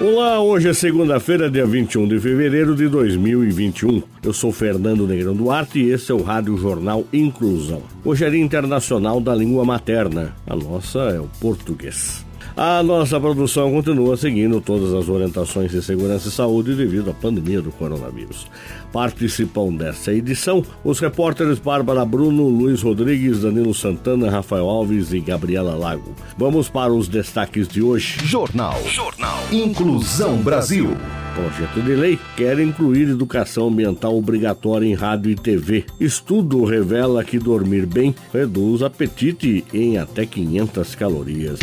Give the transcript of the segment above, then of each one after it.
Olá, hoje é segunda-feira, dia 21 de fevereiro de 2021. Eu sou Fernando Negrão Duarte e esse é o Rádio Jornal Inclusão. Hoje é Dia Internacional da Língua Materna. A nossa é o português. A nossa produção continua seguindo todas as orientações de segurança e saúde devido à pandemia do coronavírus. Participam dessa edição os repórteres Bárbara Bruno, Luiz Rodrigues, Danilo Santana, Rafael Alves e Gabriela Lago. Vamos para os destaques de hoje. Jornal. Jornal. Inclusão Brasil. Projeto de lei quer incluir educação ambiental obrigatória em rádio e TV. Estudo revela que dormir bem reduz apetite em até 500 calorias.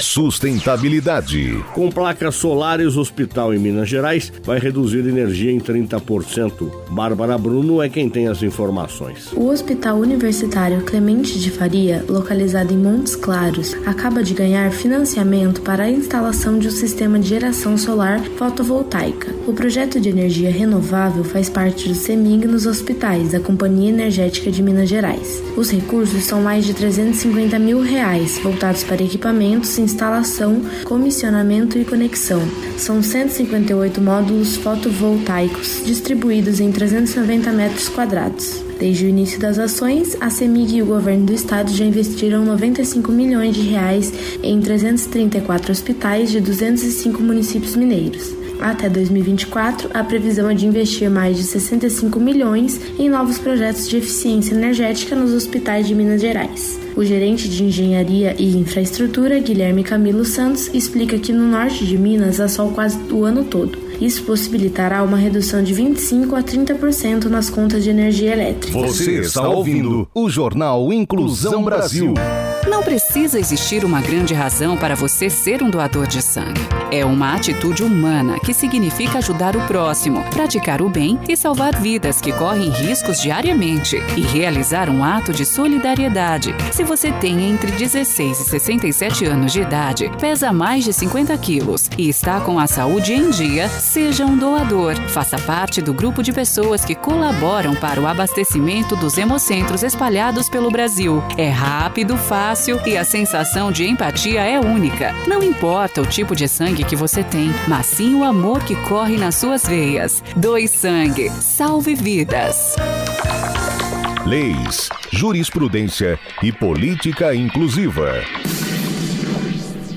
Sustentabilidade. Com placas solares, o hospital em Minas Gerais vai reduzir energia em 30%. Bárbara Bruno é quem tem as informações. O Hospital Universitário Clemente de Faria, localizado em Montes Claros, acaba de ganhar financiamento para a instalação de um sistema de geração solar fotovoltaica. O projeto de energia renovável faz parte do CEMIG nos hospitais da Companhia Energética de Minas Gerais. Os recursos são mais de 350 mil reais, voltados para equipamentos, instalação, comissionamento e conexão. São 158 módulos fotovoltaicos distribuídos em 390 metros quadrados. Desde o início das ações, a CEMIG e o governo do estado já investiram 95 milhões de reais em 334 hospitais de 205 municípios mineiros. Até 2024, a previsão é de investir mais de 65 milhões em novos projetos de eficiência energética nos hospitais de Minas Gerais. O gerente de Engenharia e Infraestrutura, Guilherme Camilo Santos, explica que no norte de Minas há sol quase o ano todo. Isso possibilitará uma redução de 25 a 30% nas contas de energia elétrica. Você está ouvindo o Jornal Inclusão Brasil. Não precisa existir uma grande razão para você ser um doador de sangue. É uma atitude humana que significa ajudar o próximo, praticar o bem e salvar vidas que correm riscos diariamente e realizar um ato de solidariedade. Se você tem entre 16 e 67 anos de idade, pesa mais de 50 quilos e está com a saúde em dia, seja um doador. Faça parte do grupo de pessoas que colaboram para o abastecimento dos hemocentros espalhados pelo Brasil. É rápido, fácil e a sensação de empatia é única. Não importa o tipo de sangue que você tem, mas sim o amor que corre nas suas veias. Doe sangue. Salve vidas. Leis, jurisprudência e política inclusiva.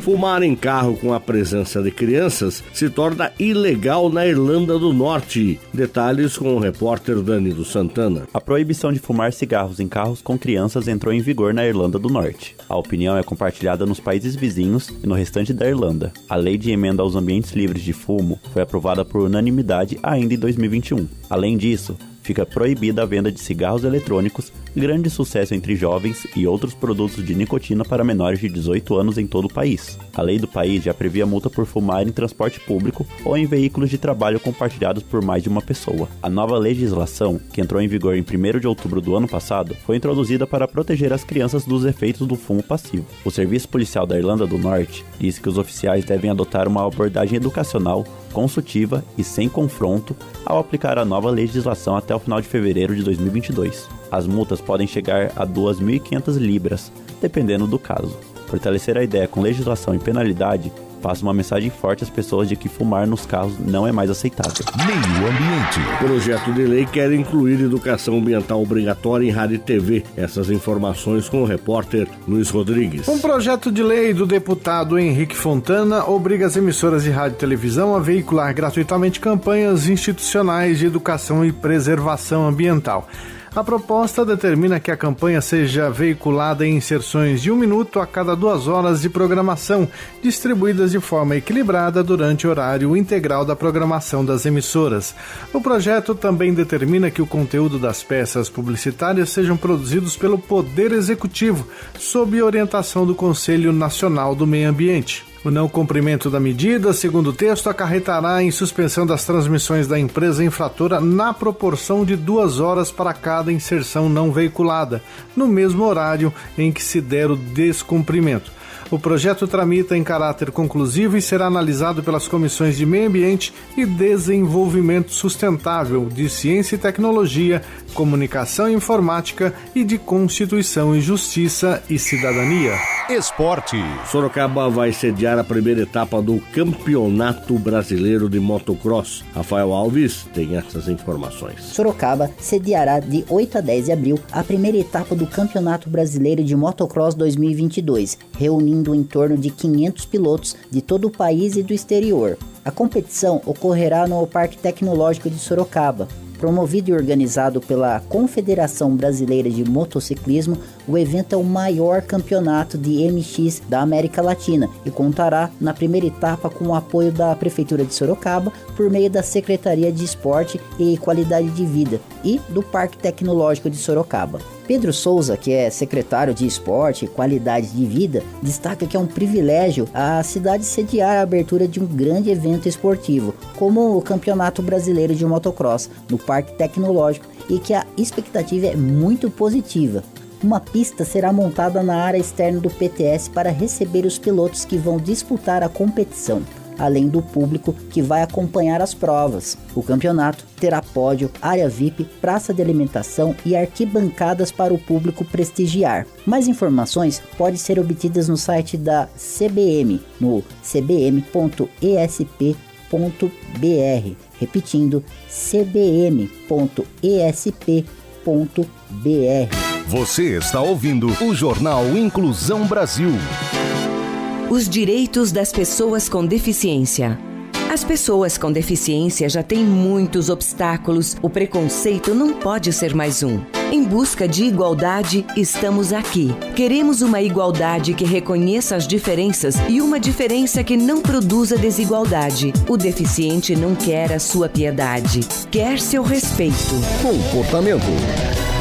Fumar em carro com a presença de crianças se torna ilegal na Irlanda do Norte. Detalhes com o repórter Danilo Santana. A proibição de fumar cigarros em carros com crianças entrou em vigor na Irlanda do Norte. A opinião é compartilhada nos países vizinhos e no restante da Irlanda. A lei de emenda aos ambientes livres de fumo foi aprovada por unanimidade ainda em 2021. Além disso, fica proibida a venda de cigarros eletrônicos, grande sucesso entre jovens e outros produtos de nicotina para menores de 18 anos em todo o país. A lei do país já previa multa por fumar em transporte público ou em veículos de trabalho compartilhados por mais de uma pessoa. A nova legislação, que entrou em vigor em 1 de outubro do ano passado, foi introduzida para proteger as crianças dos efeitos do fumo passivo. O Serviço Policial da Irlanda do Norte disse que os oficiais devem adotar uma abordagem educacional, consultiva e sem confronto ao aplicar a nova legislação até o final de fevereiro de 2022. As multas podem chegar a 2.500 libras, dependendo do caso. Fortalecer a ideia com legislação e penalidade passa uma mensagem forte às pessoas de que fumar nos carros não é mais aceitável. Meio Ambiente. O projeto de lei quer incluir educação ambiental obrigatória em rádio e TV. Essas informações com o repórter Luiz Rodrigues. Um projeto de lei do deputado Henrique Fontana obriga as emissoras de rádio e televisão a veicular gratuitamente campanhas institucionais de educação e preservação ambiental. A proposta determina que a campanha seja veiculada em inserções de um minuto a cada duas horas de programação, distribuídas de forma equilibrada durante o horário integral da programação das emissoras. O projeto também determina que o conteúdo das peças publicitárias sejam produzidos pelo Poder Executivo, sob orientação do Conselho Nacional do Meio Ambiente. O não cumprimento da medida, segundo o texto, acarretará em suspensão das transmissões da empresa infratora na proporção de duas horas para cada inserção não veiculada, no mesmo horário em que se der o descumprimento. O projeto tramita em caráter conclusivo e será analisado pelas comissões de Meio Ambiente e Desenvolvimento Sustentável, de Ciência e Tecnologia, Comunicação e Informática e de Constituição e Justiça e Cidadania. Esporte. Sorocaba vai sediar a primeira etapa do Campeonato Brasileiro de Motocross. Rafael Alves tem essas informações. Sorocaba sediará de 8 a 10 de abril a primeira etapa do Campeonato Brasileiro de Motocross 2022, reunindo em torno de 500 pilotos de todo o país e do exterior. A competição ocorrerá no Parque Tecnológico de Sorocaba, Promovido e organizado pela Confederação Brasileira de Motociclismo, o evento é o maior campeonato de MX da América Latina e contará na primeira etapa com o apoio da Prefeitura de Sorocaba por meio da Secretaria de Esporte e Qualidade de Vida e do Parque Tecnológico de Sorocaba. Pedro Souza, que é secretário de Esporte e Qualidade de Vida, destaca que é um privilégio a cidade sediar a abertura de um grande evento esportivo, como o Campeonato Brasileiro de Motocross, no Parque Tecnológico, e que a expectativa é muito positiva. Uma pista será montada na área externa do PTS para receber os pilotos que vão disputar a competição além do público que vai acompanhar as provas. O campeonato terá pódio, área VIP, praça de alimentação e arquibancadas para o público prestigiar. Mais informações podem ser obtidas no site da CBM, no cbm.esp.br. Repetindo, cbm.esp.br. Você está ouvindo o Jornal Inclusão Brasil os direitos das pessoas com deficiência. As pessoas com deficiência já têm muitos obstáculos, o preconceito não pode ser mais um. Em busca de igualdade, estamos aqui. Queremos uma igualdade que reconheça as diferenças e uma diferença que não produza desigualdade. O deficiente não quer a sua piedade, quer seu respeito. Comportamento.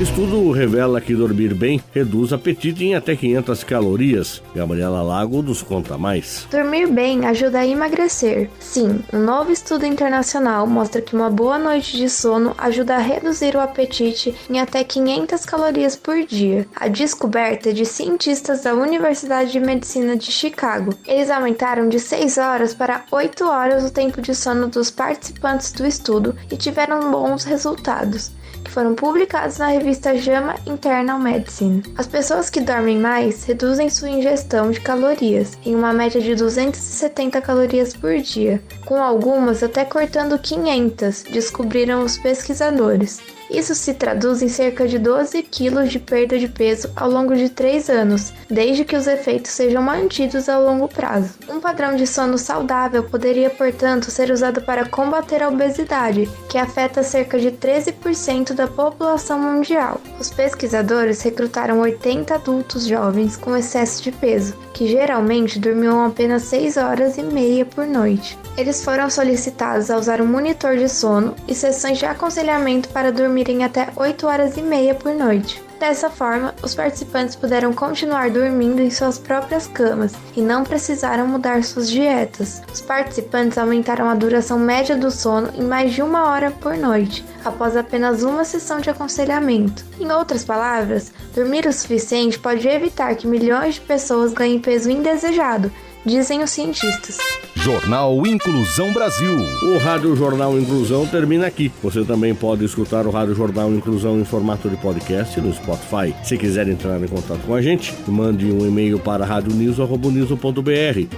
Estudo revela que dormir bem reduz apetite em até 500 calorias. Gabriela Lago nos conta mais. Dormir bem ajuda a emagrecer. Sim, um novo estudo internacional mostra que uma boa noite de sono ajuda a reduzir o apetite em até 500 calorias por dia. A descoberta é de cientistas da Universidade de Medicina de Chicago. Eles aumentaram de 6 horas para 8 horas o tempo de sono dos participantes do estudo e tiveram bons resultados que foram publicados na revista JAMA Internal Medicine. As pessoas que dormem mais reduzem sua ingestão de calorias, em uma média de 270 calorias por dia, com algumas até cortando 500, descobriram os pesquisadores. Isso se traduz em cerca de 12 quilos de perda de peso ao longo de 3 anos, desde que os efeitos sejam mantidos a longo prazo. Um padrão de sono saudável poderia, portanto, ser usado para combater a obesidade, que afeta cerca de 13% da população mundial. Os pesquisadores recrutaram 80 adultos jovens com excesso de peso, que geralmente dormiam apenas 6 horas e meia por noite. Eles foram solicitados a usar um monitor de sono e sessões de aconselhamento para dormirem até 8 horas e meia por noite. Dessa forma, os participantes puderam continuar dormindo em suas próprias camas e não precisaram mudar suas dietas. Os participantes aumentaram a duração média do sono em mais de uma hora por noite, após apenas uma sessão de aconselhamento. Em outras palavras, dormir o suficiente pode evitar que milhões de pessoas ganhem peso indesejado dizem os cientistas. Jornal Inclusão Brasil. O Rádio Jornal Inclusão termina aqui. Você também pode escutar o Rádio Jornal Inclusão em formato de podcast no Spotify. Se quiser entrar em contato com a gente, mande um e-mail para radioniso.br.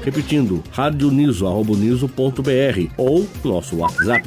Repetindo, radioniso.br ou nosso WhatsApp,